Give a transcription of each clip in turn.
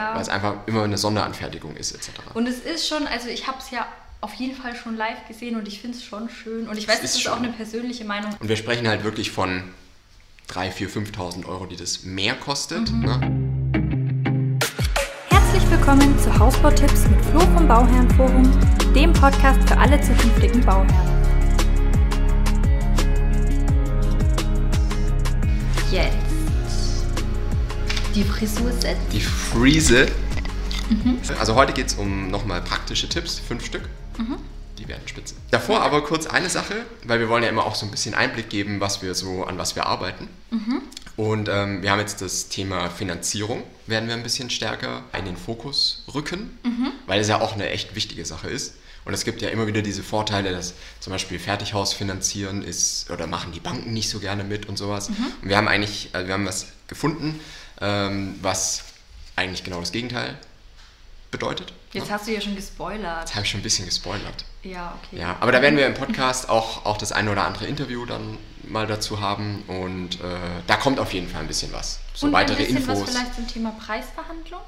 weil es einfach immer eine Sonderanfertigung ist etc. Und es ist schon, also ich habe es ja auf jeden Fall schon live gesehen und ich finde es schon schön. Und ich weiß, Es das ist ist schon. auch eine persönliche Meinung. Und wir sprechen halt wirklich von 3.000, 4.000, 5.000 Euro, die das mehr kostet. Mhm. Ne? Herzlich willkommen zu Hausbautipps mit Flo vom Bauherrenforum, dem Podcast für alle zukünftigen Bauherren. Jetzt. Die Frisur setzt. Die Friese. Mhm. Also heute geht es um nochmal praktische Tipps, fünf Stück. Mhm. Die werden spitze. Davor aber kurz eine Sache, weil wir wollen ja immer auch so ein bisschen Einblick geben, was wir so, an was wir arbeiten. Mhm. Und ähm, wir haben jetzt das Thema Finanzierung, werden wir ein bisschen stärker in den Fokus rücken, Mhm. weil es ja auch eine echt wichtige Sache ist. Und es gibt ja immer wieder diese Vorteile, dass zum Beispiel Fertighaus finanzieren ist oder machen die Banken nicht so gerne mit und sowas. Mhm. Und wir haben eigentlich, also wir haben was gefunden, ähm, was eigentlich genau das Gegenteil bedeutet. Jetzt hast du ja schon gespoilert. Jetzt habe ich schon ein bisschen gespoilert. Ja, okay. Ja, aber da werden wir im Podcast auch, auch das eine oder andere Interview dann mal dazu haben und äh, da kommt auf jeden Fall ein bisschen was. So und weitere ein bisschen Infos. was vielleicht zum Thema Preisverhandlung?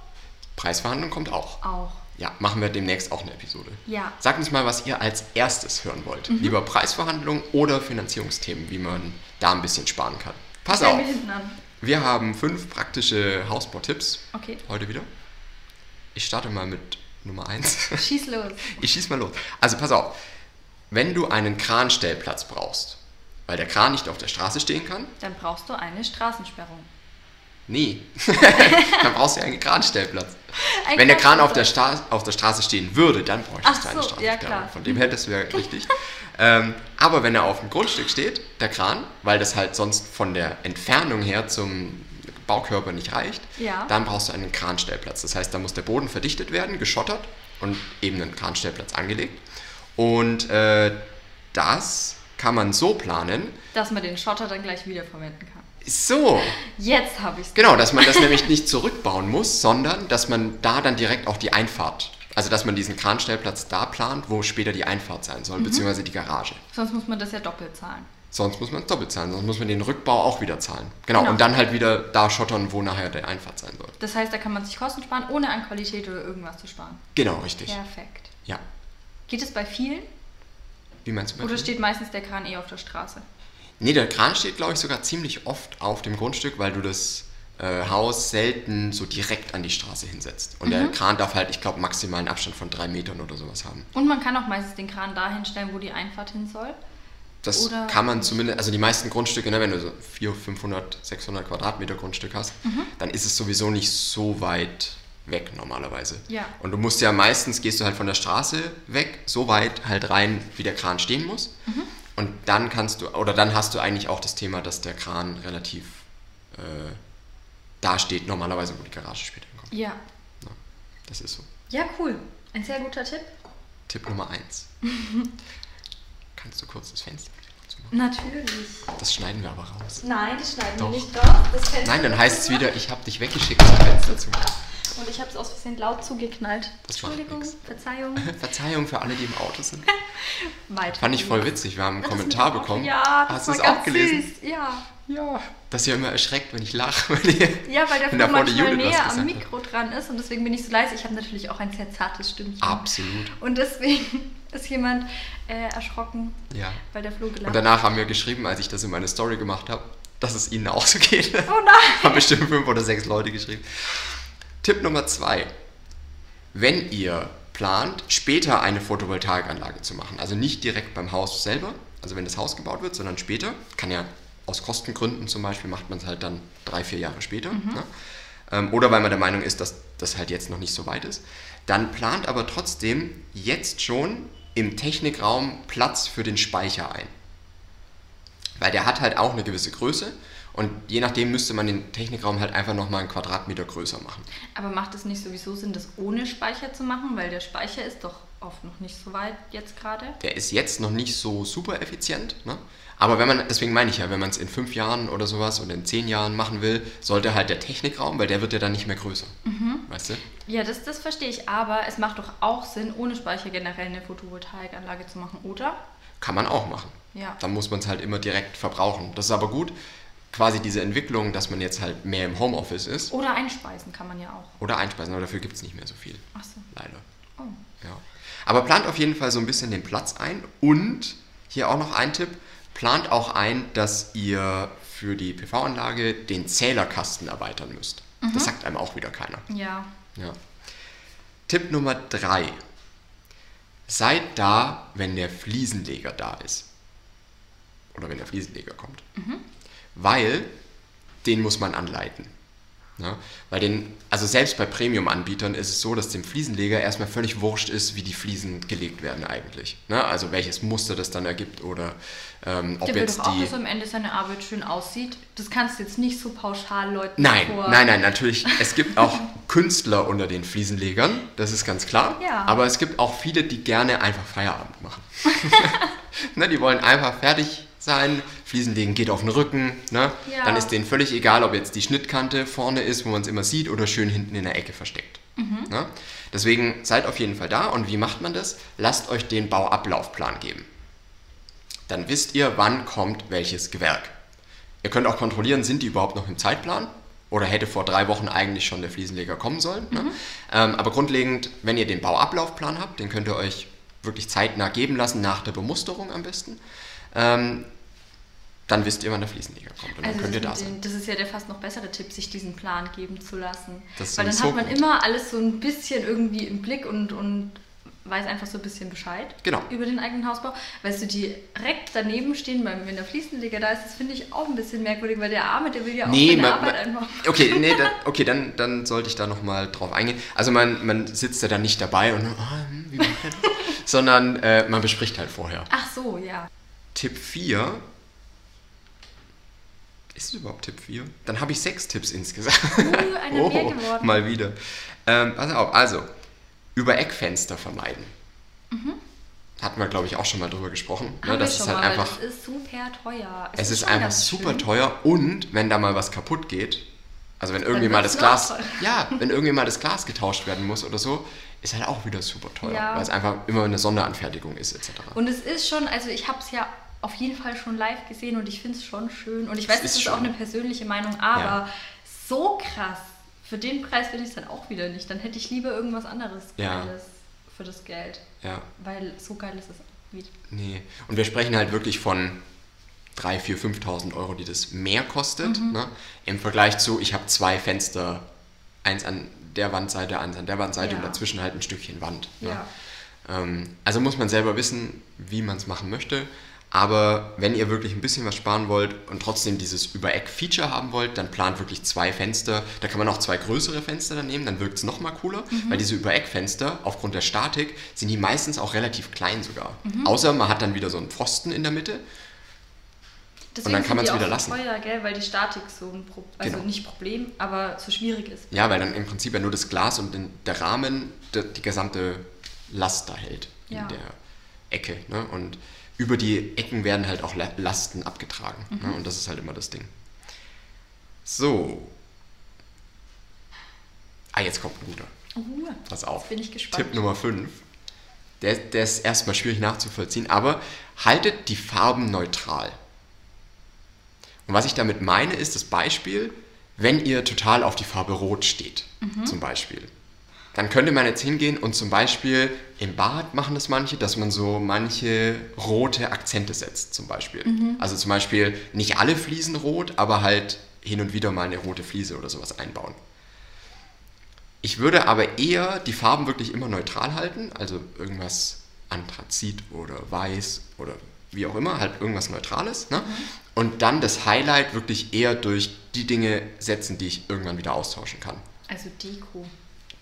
Preisverhandlung kommt auch. Auch. Ja, machen wir demnächst auch eine Episode. Ja. Sagt uns mal, was ihr als erstes hören wollt. Mhm. Lieber Preisverhandlung oder Finanzierungsthemen, wie man da ein bisschen sparen kann. Pass auf, hinten an. Wir haben fünf praktische Hausbautipps Okay. heute wieder. Ich starte mal mit Nummer eins. Schieß los. Ich schieß mal los. Also pass auf, wenn du einen Kranstellplatz brauchst, weil der Kran nicht auf der Straße stehen kann, Dann brauchst du eine Straßensperrung. nee, dann brauchst du ja einen Kranstellplatz. Ein Wenn der Kran auf der. Sta auf der Straße stehen würde, dann bräuchtest Ach du eine so, ja, Straßensperrung. klar. Von dem her, das wäre richtig. Ähm, aber wenn er auf dem Grundstück steht, der Kran, weil das halt sonst von der Entfernung her zum Baukörper nicht reicht, Ja. dann brauchst du einen Kranstellplatz. Das heißt, da muss der Boden verdichtet werden, geschottert und eben einen Kranstellplatz angelegt. Und äh, das kann man so planen, Dass man den Schotter dann gleich wiederverwenden kann. so, Jetzt habe ich es. Genau, dass man das nämlich nicht zurückbauen muss, sondern dass man da dann direkt auch die Einfahrt, also dass man diesen Kranstellplatz da plant, wo später die Einfahrt sein soll, beziehungsweise die Garage. Sonst muss man das ja doppelt zahlen. Sonst muss man es doppelt zahlen, sonst muss man den Rückbau auch wieder zahlen. Genau, Genau. und dann halt wieder da schottern, wo nachher der Einfahrt sein soll. Das heißt, da kann man sich Kosten sparen, ohne an Qualität oder irgendwas zu sparen. Genau, richtig. Perfekt. Ja. Geht es bei vielen? Wie meinst du bei Oder dir? steht meistens der Kran eh auf der Straße? Nee, der Kran steht, glaube ich, sogar ziemlich oft auf dem Grundstück, weil du das äh, Haus selten so direkt an die Straße hinsetzt. Und Mhm. der Kran darf halt, ich glaube, maximal einen Abstand von drei Metern oder sowas haben. Und man kann auch meistens den Kran dahin stellen, wo die Einfahrt hin soll. Das Oder kann man zumindest, also die meisten Grundstücke, ne, wenn du so 400, 500, 600 Quadratmeter Grundstück hast, Mhm. dann ist es sowieso nicht so weit weg normalerweise. Ja. Und du musst ja meistens, gehst du halt von der Straße weg, so weit halt rein, wie der Kran stehen muss. Mhm. Und dann kannst du, oder dann hast du eigentlich auch das Thema, dass der Kran relativ äh, da steht, normalerweise, wo die Garage später hinkommt. Ja. Ja, das ist so. Ja, cool. Ein sehr guter Tipp. Tipp Nummer eins. Kannst du kurz das Fenster zumachen? Natürlich. Das schneiden wir aber raus. Nein, das schneiden Doch. wir nicht raus. Das Fenster Nein, dann heißt es wieder, ich habe dich weggeschickt zum Fenster zu. Und ich habe es aus Versehen laut zugeknallt. Das Entschuldigung. Verzeihung. Verzeihung für alle, die im Auto sind. Weiter. Fand ich voll witzig. Wir haben einen Das Kommentar bekommen. Ja, das Hast du es auch gelesen? Süß. Ja. Ja. Dass ihr immer erschreckt, wenn ich lache. Wenn ihr ja, weil der Flo manchmal näher am hat. Mikro dran ist und deswegen bin ich so leise. Ich habe natürlich auch ein sehr zartes Stimmchen. Absolut. Und deswegen ist jemand äh, erschrocken, Ja. weil der Flo gelacht Und danach haben wir geschrieben, als ich das in meine Story gemacht habe, dass es ihnen auch so geht. Oh nein! haben bestimmt fünf oder sechs Leute geschrieben. Tipp Nummer zwei. Wenn ihr plant, später eine Photovoltaikanlage zu machen, also nicht direkt beim Haus selber, also wenn das Haus gebaut wird, sondern später, kann ja aus Kostengründen zum Beispiel, macht man es halt dann drei, vier Jahre später. Ne? Ähm, oder weil man der Meinung ist, dass das halt jetzt noch nicht so weit ist. Dann plant aber trotzdem jetzt schon im Technikraum Platz für den Speicher ein. Weil der hat halt auch eine gewisse Größe und je nachdem müsste man den Technikraum halt einfach nochmal einen Quadratmeter größer machen. Aber macht es nicht sowieso Sinn, das ohne Speicher zu machen? Weil der Speicher ist doch oft noch nicht so weit jetzt gerade. Der ist jetzt noch nicht so super effizient, ne? Aber wenn man, deswegen meine ich ja, wenn man es in fünf Jahren oder sowas oder in zehn Jahren machen will, sollte halt der Technikraum, weil der wird ja dann nicht mehr größer. Weißt du? Ja, das, das verstehe ich. Aber es macht doch auch Sinn, ohne Speicher generell eine Photovoltaikanlage zu machen, oder? Kann man auch machen. Ja. Dann muss man es halt immer direkt verbrauchen. Das ist aber gut, quasi diese Entwicklung, dass man jetzt halt mehr im Homeoffice ist Oder einspeisen kann man ja auch. oder einspeisen, aber dafür gibt es nicht mehr so viel, Ach so. leider. Oh. Ja. Aber plant auf jeden Fall so ein bisschen den Platz ein und hier auch noch ein Tipp, plant auch ein, dass ihr für die PV-Anlage den Zählerkasten erweitern müsst. Das sagt einem auch wieder keiner. Ja. Ja. Tipp Nummer drei. Seid da, wenn der Fliesenleger da ist. Oder wenn der Fliesenleger kommt. Weil den muss man anleiten. Ja, weil den, also selbst bei Premium-Anbietern ist es so, dass dem Fliesenleger erstmal völlig wurscht ist, wie die Fliesen gelegt werden eigentlich. Ne? Also welches Muster das dann ergibt oder ähm, ob Der will jetzt doch auch, die... dass am Ende seine Arbeit schön aussieht. Das kannst du jetzt nicht so pauschal Leuten Nein, vor. nein, nein, natürlich. Es gibt auch Künstler unter den Fliesenlegern, das ist ganz klar. Ja. Aber es gibt auch viele, die gerne einfach Feierabend machen. ne, die wollen einfach fertig sein. Fliesenlegen geht auf den Rücken. Ne? Ja. Dann ist denen völlig egal, ob jetzt die Schnittkante vorne ist, wo man es immer sieht, oder schön hinten in der Ecke versteckt. Mhm. Ne? Deswegen seid auf jeden Fall da. Und wie macht man das? Lasst euch den Bauablaufplan geben. Dann wisst ihr, wann kommt welches Gewerk. Ihr könnt auch kontrollieren, sind die überhaupt noch im Zeitplan? Oder hätte vor drei Wochen eigentlich schon der Fliesenleger kommen sollen? Ne? Ähm, aber grundlegend, wenn ihr den Bauablaufplan habt, den könnt ihr euch wirklich zeitnah geben lassen, nach der Bemusterung am besten. Ähm, dann wisst ihr, wann der Fliesenleger kommt und Also dann könnt ihr da sein. das ist ja der fast noch bessere Tipp, sich diesen Plan geben zu lassen. Weil dann hat man gut. immer alles so ein bisschen irgendwie im Blick und, und weiß einfach so ein bisschen Bescheid Genau. über den eigenen Hausbau. Weißt du, direkt daneben stehen, wenn der Fliesenleger da ist, das finde ich auch ein bisschen merkwürdig, weil der Arme, der will ja auch Nee, seine man, Arbeit man, einfach. okay, nee, da, okay dann, dann sollte ich da nochmal drauf eingehen. Also man, man sitzt ja dann nicht dabei und hm, wie macht er das? sondern äh, man bespricht halt vorher. Ach so, ja. Tipp 4. Ist es überhaupt Tipp 4? Dann habe ich sechs Tipps insgesamt. Uh, einer mehr geworden. Mal wieder. Ähm, pass auf, also, über Eckfenster vermeiden. Hatten wir, glaube ich, auch schon mal drüber gesprochen. Ne? Mhm. Das ist halt mal, einfach, das ist super teuer. es ist schon einfach super schlimm. teuer und wenn da mal was kaputt geht, also wenn irgendwie mal das Glas, teurer. ja, wenn irgendwie mal das Glas getauscht werden muss oder so, ist halt auch wieder super teuer, Ja. weil es einfach immer eine Sonderanfertigung ist etc. Und es ist schon, also ich habe es ja auf jeden Fall schon live gesehen und ich finde es schon schön. Und ich weiß, es ist auch eine persönliche Meinung, aber Ja. so krass, für den Preis finde ich es dann auch wieder nicht. Dann hätte ich lieber irgendwas anderes Ja. Geiles für das Geld. Ja. Weil so geil ist es wie. Nee. Und wir sprechen halt wirklich von 3.000, 4.000, 5.000 Euro, die das mehr kostet. Mhm. Ne? Im Vergleich zu, ich habe zwei Fenster, eins an der Wandseite, eins an der Wandseite Ja. und dazwischen halt ein Stückchen Wand. Ne? Ja. Ähm, also muss man selber wissen, wie man es machen möchte. Aber wenn ihr wirklich ein bisschen was sparen wollt und trotzdem dieses Über-Eck-Feature haben wollt, dann plant wirklich zwei Fenster. Da kann man auch zwei größere Fenster dann nehmen, dann wirkt es nochmal cooler, Mhm. weil diese Über-Eck-Fenster, aufgrund der Statik, sind die meistens auch relativ klein sogar. Mhm. Außer man hat dann wieder so einen Pfosten in der Mitte. Deswegen dann kann die auch wieder lassen. teuer, gell? Weil die Statik so ein Pro also Genau. nicht Problem, aber so schwierig ist. Ja, weil dann im Prinzip ja nur das Glas und den, der Rahmen die, die gesamte Last da hält Ja. in der Ecke. Ne? Und über die Ecken werden halt auch La- Lasten abgetragen. Mhm. Ne? Und das ist halt immer das Ding. So. Ah, jetzt kommt ein guter. Uh, Pass auf. Bin ich gespannt. Tipp Nummer 5. Der, der ist erstmal schwierig nachzuvollziehen, aber haltet die Farben neutral. Und was ich damit meine, ist das Beispiel, wenn ihr total auf die Farbe Rot steht, zum Beispiel. Dann könnte man jetzt hingehen und zum Beispiel im Bad machen das manche, dass man so manche rote Akzente setzt, zum Beispiel. Also zum Beispiel nicht alle Fliesen rot, aber halt hin und wieder mal eine rote Fliese oder sowas einbauen. Ich würde aber eher die Farben wirklich immer neutral halten, also irgendwas Anthrazit oder Weiß oder wie auch immer, halt irgendwas Neutrales. Ne? Und dann das Highlight wirklich eher durch die Dinge setzen, die ich irgendwann wieder austauschen kann. Also Deko.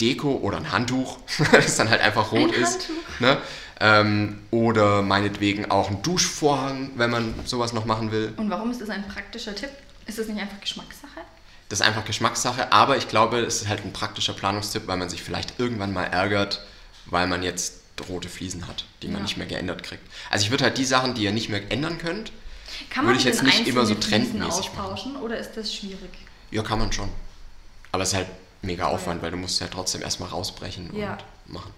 Deko oder ein Handtuch, das dann halt einfach rot Ein ist. Ne? Ähm, oder meinetwegen auch ein Duschvorhang, wenn man sowas noch machen will. Und warum ist das ein praktischer Tipp? Ist das nicht einfach Geschmackssache? Das ist einfach Geschmackssache, aber ich glaube, es ist halt ein praktischer Planungstipp, weil man sich vielleicht irgendwann mal ärgert, weil man jetzt rote Fliesen hat, die man Ja. nicht mehr geändert kriegt. Also ich würde halt die Sachen, die ihr nicht mehr ändern könnt, Kann Würde ich jetzt nicht immer so trendmäßig machen. austauschen oder ist das schwierig? ja, kann man schon. Aber es ist halt mega Aufwand, weil du musst ja trotzdem erstmal rausbrechen Ja. und machen.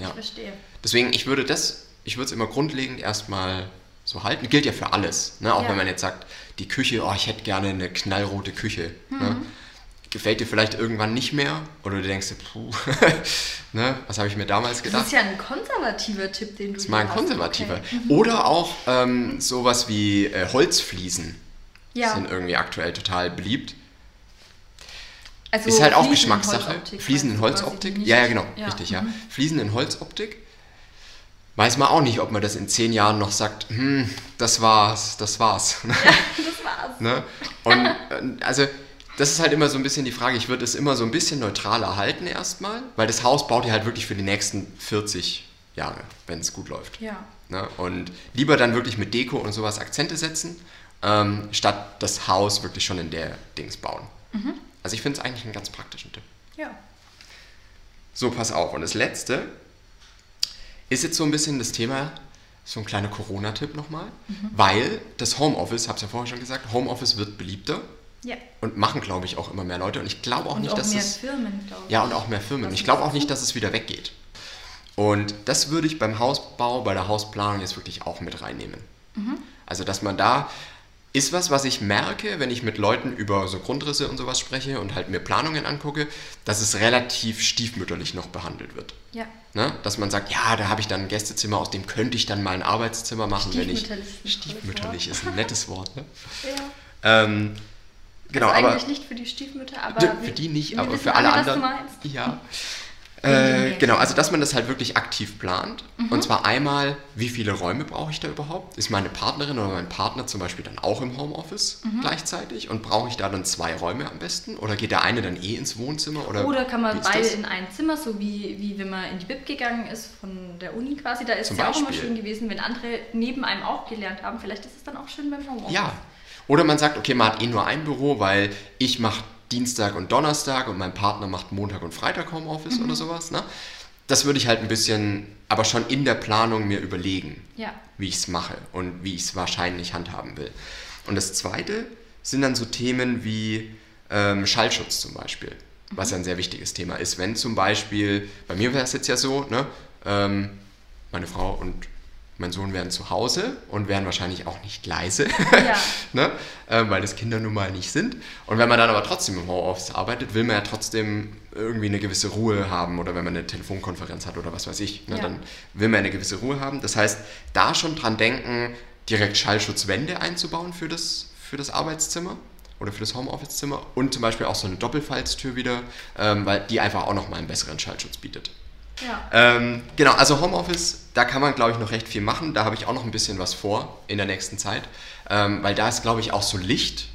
Ja. Ich verstehe. Deswegen, ich würde das, ich würde es immer grundlegend erstmal so halten. Gilt ja für alles. Ne? Auch Ja. wenn man jetzt sagt, die Küche, oh, ich hätte gerne eine knallrote Küche. Ne? Mhm. Gefällt dir vielleicht irgendwann nicht mehr? Oder du denkst, dir, puh, ne? was habe ich mir damals Das gedacht? ist ja ein konservativer Tipp, den du Das ist mal ein konservativer. Okay. Oder auch ähm, sowas wie äh, Holzfliesen Ja. sind irgendwie aktuell total beliebt. Also ist halt auch Geschmackssache. Quasi, Holzoptik. Ja, ja, genau. Ja. Richtig, ja. Mhm. Fliesen in Holzoptik. Weiß man auch nicht, ob man das in zehn Jahren noch sagt, hm, das war's, das war's. Das war's. ne? Und äh, also das ist halt immer so ein bisschen die Frage, ich würde es immer so ein bisschen neutraler halten erstmal, weil das Haus baut ihr halt wirklich für die nächsten 40 Jahre, wenn es gut läuft. Ja. Ne? Und lieber dann wirklich mit Deko und sowas Akzente setzen, ähm, statt das Haus wirklich schon in der Dings bauen. Also ich finde es eigentlich einen ganz praktischen Tipp. Ja. So, pass auf. Und das letzte ist jetzt so ein bisschen das Thema, so ein kleiner Corona-Tipp nochmal, weil das Homeoffice, habe ich ja vorher schon gesagt, Homeoffice wird beliebter Ja. und machen, glaube ich, auch immer mehr Leute. Und ich glaube auch Und nicht, auch dass mehr es. Firmen, glaube ich. Ja, und auch mehr Firmen. Was Ich glaube auch nicht, dass es wieder weggeht. Und das würde ich beim Hausbau, bei der Hausplanung jetzt wirklich auch mit reinnehmen. Mhm. Also, dass man da ist was, was ich merke, wenn ich mit Leuten über so Grundrisse und sowas spreche und halt mir Planungen angucke, dass es relativ stiefmütterlich noch behandelt wird. Ja. Ne? Dass man sagt, ja, da habe ich dann ein Gästezimmer, aus dem könnte ich dann mal ein Arbeitszimmer machen, wenn ich. Stiefmütterlich ist ein tolles Stiefmütterlich Wort. ist ein nettes Wort, ne? ja. Ähm, genau, also aber. eigentlich nicht für die Stiefmütter, aber Für die nicht, aber für alle anderen. Ja. Äh, nee. genau, also dass man das halt wirklich aktiv plant. Mhm. Und zwar einmal, wie viele Räume brauche ich da überhaupt? Ist meine Partnerin oder mein Partner zum Beispiel dann auch im Homeoffice Mhm. gleichzeitig? Und brauche ich da dann zwei Räume am besten? Oder geht der eine dann eh ins Wohnzimmer? Oder, Oder kann man beide das? in ein Zimmer, so wie, wie wenn man in die Bib gegangen ist von der Uni quasi. Da ist es ja auch immer schön gewesen, wenn andere neben einem auch gelernt haben. Vielleicht ist es dann auch schön beim Homeoffice. Ja. Oder man sagt, okay, man hat eh nur ein Büro, weil ich mache Dienstag und Donnerstag und mein Partner macht Montag und Freitag Homeoffice Mhm. oder sowas. Ne? Das würde ich halt ein bisschen, aber schon in der Planung mir überlegen. Ja. wie ich es mache und wie ich es wahrscheinlich handhaben will. Und das Zweite sind dann so Themen wie ähm, Schallschutz zum Beispiel, was ja ein sehr wichtiges Thema ist. Wenn zum Beispiel, bei mir wäre es jetzt ja so, ne, ähm, meine Frau und mein Sohn wären zu Hause und wären wahrscheinlich auch nicht leise, Ja. ne? ähm, weil das Kinder nun mal nicht sind. Und wenn man dann aber trotzdem im Homeoffice arbeitet, will man ja trotzdem irgendwie eine gewisse Ruhe haben oder wenn man eine Telefonkonferenz hat oder was weiß ich, ne? Ja. dann will man eine gewisse Ruhe haben. Das heißt, da schon dran denken, direkt Schallschutzwände einzubauen für das, für das Arbeitszimmer oder für das Homeoffice-Zimmer und zum Beispiel auch so eine Doppelfalztür wieder, ähm, weil die einfach auch nochmal einen besseren Schallschutz bietet. Ja. Ähm, genau, also Homeoffice, da kann man, glaube ich, noch recht viel machen. Da habe ich auch noch ein bisschen was vor in der nächsten Zeit, ähm, weil da ist, glaube ich, auch so Licht,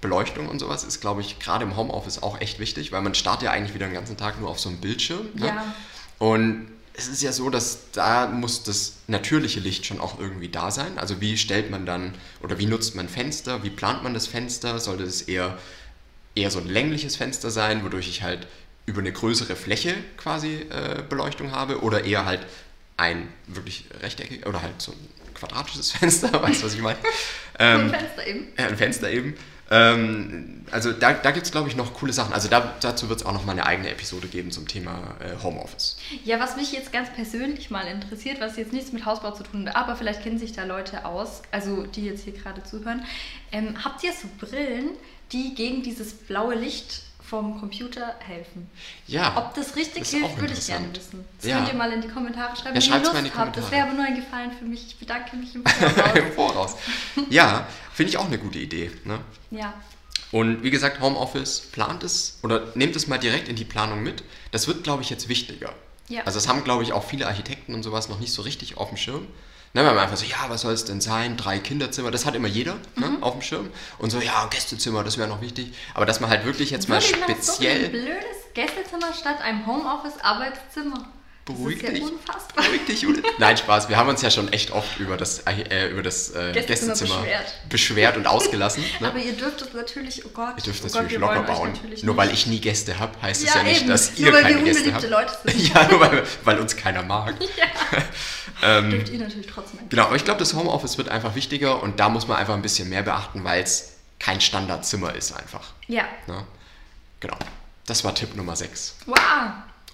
Beleuchtung und sowas ist, glaube ich, gerade im Homeoffice auch echt wichtig, weil man startet ja eigentlich wieder den ganzen Tag nur auf so einem Bildschirm. Ne? Ja. Und es ist ja so, dass da muss das natürliche Licht schon auch irgendwie da sein. Also wie stellt man dann oder wie nutzt man Fenster, wie plant man das Fenster? Sollte es eher, eher so ein längliches Fenster sein, wodurch ich halt über eine größere Fläche quasi äh, Beleuchtung habe oder eher halt ein wirklich rechteckig oder halt so ein quadratisches Fenster, weißt du, was ich meine? Ein Ähm, Fenster eben. ja, ein Fenster eben. Ähm, also da, da gibt es, glaube ich, noch coole Sachen. Also da, dazu wird es auch noch mal eine eigene Episode geben zum Thema äh, Homeoffice. Ja, was mich jetzt ganz persönlich mal interessiert, was jetzt nichts mit Hausbau zu tun hat, aber vielleicht kennen sich da Leute aus, also die jetzt hier gerade zuhören. Ähm, habt ihr so Brillen, die gegen dieses blaue Licht vom Computer helfen? Ja. Ob das richtig ist hilft, würde ich gerne wissen. Das Ja. könnt ihr mal in die Kommentare schreiben, Ja, wenn ihr Lust mal in die habt. Das wäre aber nur ein Gefallen für mich. Ich bedanke mich im Voraus. Im Voraus. Ja, finde ich auch eine gute Idee. Ne? ja. Und wie gesagt, Homeoffice, plant es oder nehmt es mal direkt in die Planung mit. Das wird, glaube ich, jetzt wichtiger. Ja. Also das haben, glaube ich, auch viele Architekten und sowas noch nicht so richtig auf dem Schirm. Ne, weil man einfach so, ja, was soll es denn sein? Drei Kinderzimmer, das hat immer jeder ne, Mhm. auf dem Schirm. Und so, ja, Gästezimmer, das wäre noch wichtig. Aber dass man halt wirklich jetzt mal Wirklich noch So ein speziell... blödes Gästezimmer statt einem Homeoffice-Arbeitszimmer. Beruhig das ist dich. ja unfassbar. Beruhig dich, Judith. Nein, Spaß. Wir haben uns ja schon echt oft über das, äh, über das äh, Gästezimmer Gästezimmer, beschwert. beschwert und ausgelassen. Ne? Aber ihr dürft es natürlich, oh Gott, Ihr dürft oh das Gott, natürlich wir locker wollen euch bauen. natürlich Nur weil ich nie Gäste habe, heißt es Ja, ja nicht, eben. dass Nur ihr weil keine wir Gäste unbeliebte habt. Leute sind. ja, nur weil, weil uns keiner mag. Ähm, dürft ihr natürlich trotzdem ein Genau, aber ich glaube, das Homeoffice wird einfach wichtiger und da muss man einfach ein bisschen mehr beachten, weil es kein Standardzimmer ist einfach. Ja. Ne? Genau. Das war Tipp Nummer 6. Wow.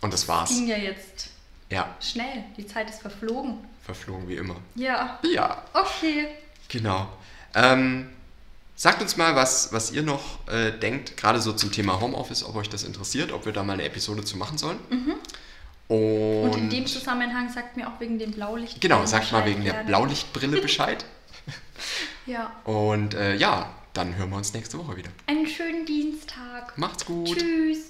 Und das war's. Ging ja jetzt Ja, Schnell, die Zeit ist verflogen. verflogen wie immer. Ja, Ja, okay. genau. Ähm, sagt uns mal, was, was ihr noch äh, denkt, gerade so zum Thema Homeoffice, ob euch das interessiert, ob wir da mal eine Episode zu machen sollen. Und, Mhm. Und in dem Zusammenhang sagt mir auch wegen dem Blaulicht. genau, sagt mal wegen der gerne. Blaulichtbrille Bescheid. Ja. Und äh, ja, dann hören wir uns nächste Woche wieder. Einen schönen Dienstag. Macht's gut. Tschüss.